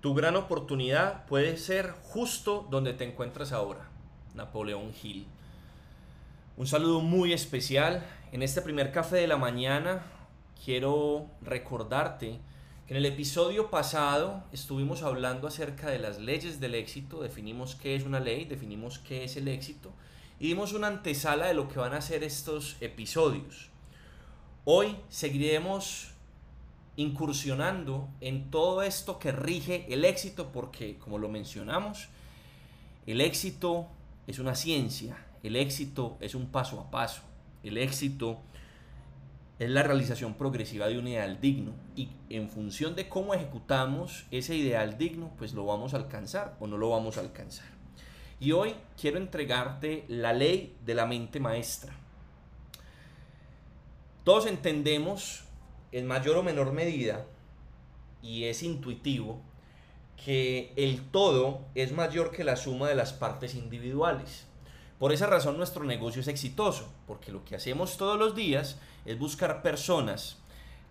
Tu gran oportunidad puede ser justo donde te encuentras ahora. Napoleón Hill. Un saludo muy especial. En este primer café de la mañana quiero recordarte que en el episodio pasado estuvimos hablando acerca de las leyes del éxito, definimos qué es una ley, definimos qué es el éxito y dimos una antesala de lo que van a ser estos episodios. Hoy seguiremos incursionando en todo esto que rige el éxito porque, como lo mencionamos, el éxito es una ciencia, el éxito es un paso a paso, el éxito es la realización progresiva de un ideal digno y en función de cómo ejecutamos ese ideal digno, pues lo vamos a alcanzar o no lo vamos a alcanzar. Y hoy quiero entregarte la ley de la mente maestra. Todos entendemos en mayor o menor medida, y es intuitivo, que el todo es mayor que la suma de las partes individuales. Por esa razón nuestro negocio es exitoso, porque lo que hacemos todos los días es buscar personas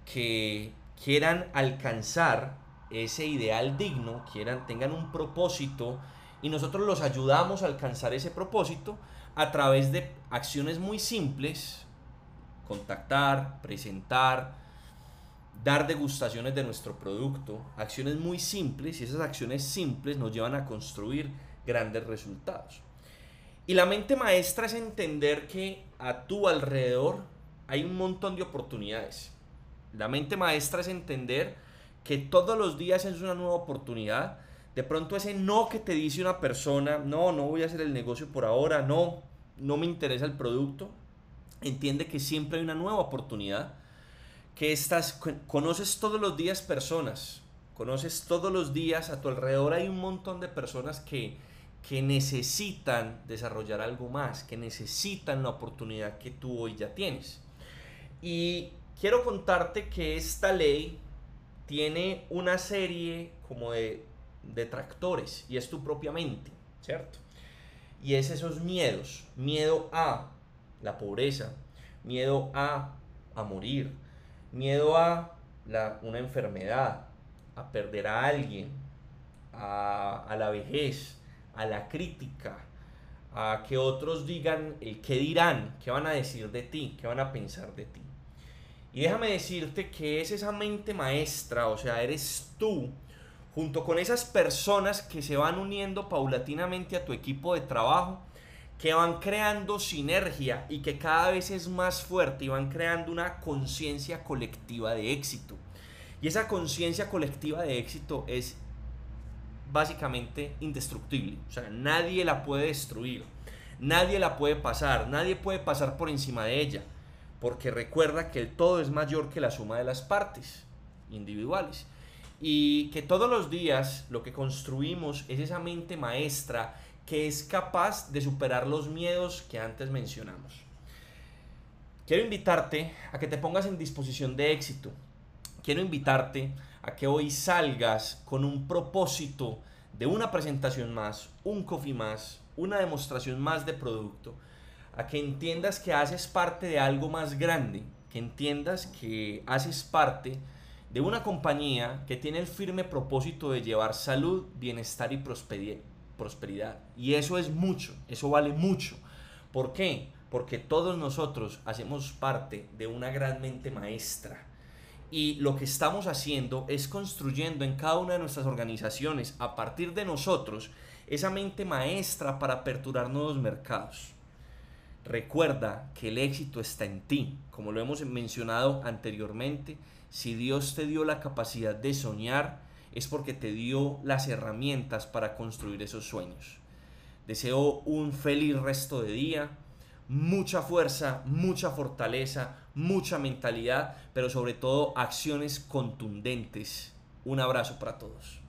que quieran alcanzar ese ideal digno, quieran, tengan un propósito y nosotros los ayudamos a alcanzar ese propósito a través de acciones muy simples, contactar, presentar, dar degustaciones de nuestro producto, acciones muy simples y esas acciones simples nos llevan a construir grandes resultados. Y la mente maestra es entender que a tu alrededor hay un montón de oportunidades. La mente maestra es entender que todos los días es una nueva oportunidad de pronto ese no que te dice una persona, no, no voy a hacer el negocio por ahora, no, no me interesa el producto, entiende que siempre hay una nueva oportunidad, que estás, conoces todos los días personas, conoces todos los días, a tu alrededor hay un montón de personas que, que necesitan desarrollar algo más, que necesitan la oportunidad que tú hoy ya tienes. Y quiero contarte que esta ley tiene una serie como de detractores y es tu propia mente, ¿cierto? Y es esos miedos, miedo a la pobreza, miedo a, a morir, miedo a una enfermedad, a perder a alguien, a, a la vejez, a la crítica, a que otros digan el qué dirán, qué van a decir de ti, qué van a pensar de ti. Y déjame decirte que es esa mente maestra, o sea, eres tú junto con esas personas que se van uniendo paulatinamente a tu equipo de trabajo, que van creando sinergia y que cada vez es más fuerte y van creando una conciencia colectiva de éxito. Y esa conciencia colectiva de éxito es básicamente indestructible. O sea, nadie la puede destruir, nadie la puede pasar, nadie puede pasar por encima de ella. Porque recuerda que el todo es mayor que la suma de las partes individuales y que todos los días lo que construimos es esa mente maestra que es capaz de superar los miedos que antes mencionamos. Quiero invitarte a que te pongas en disposición de éxito. Quiero invitarte a que hoy salgas con un propósito de una presentación más, un coffee más, una demostración más de producto, a que entiendas que haces parte de algo más grande, que entiendas que haces parte de una compañía que tiene el firme propósito de llevar salud, bienestar y prosperidad. Y eso es mucho, eso vale mucho. ¿Por qué? Porque todos nosotros hacemos parte de una gran mente maestra. Y lo que estamos haciendo es construyendo en cada una de nuestras organizaciones, a partir de nosotros, esa mente maestra para aperturar nuevos mercados. Recuerda que el éxito está en ti, como lo hemos mencionado anteriormente si Dios te dio la capacidad de soñar, es porque te dio las herramientas para construir esos sueños. Deseo un feliz resto de día, mucha fuerza, mucha fortaleza, mucha mentalidad, pero sobre todo acciones contundentes. Un abrazo para todos.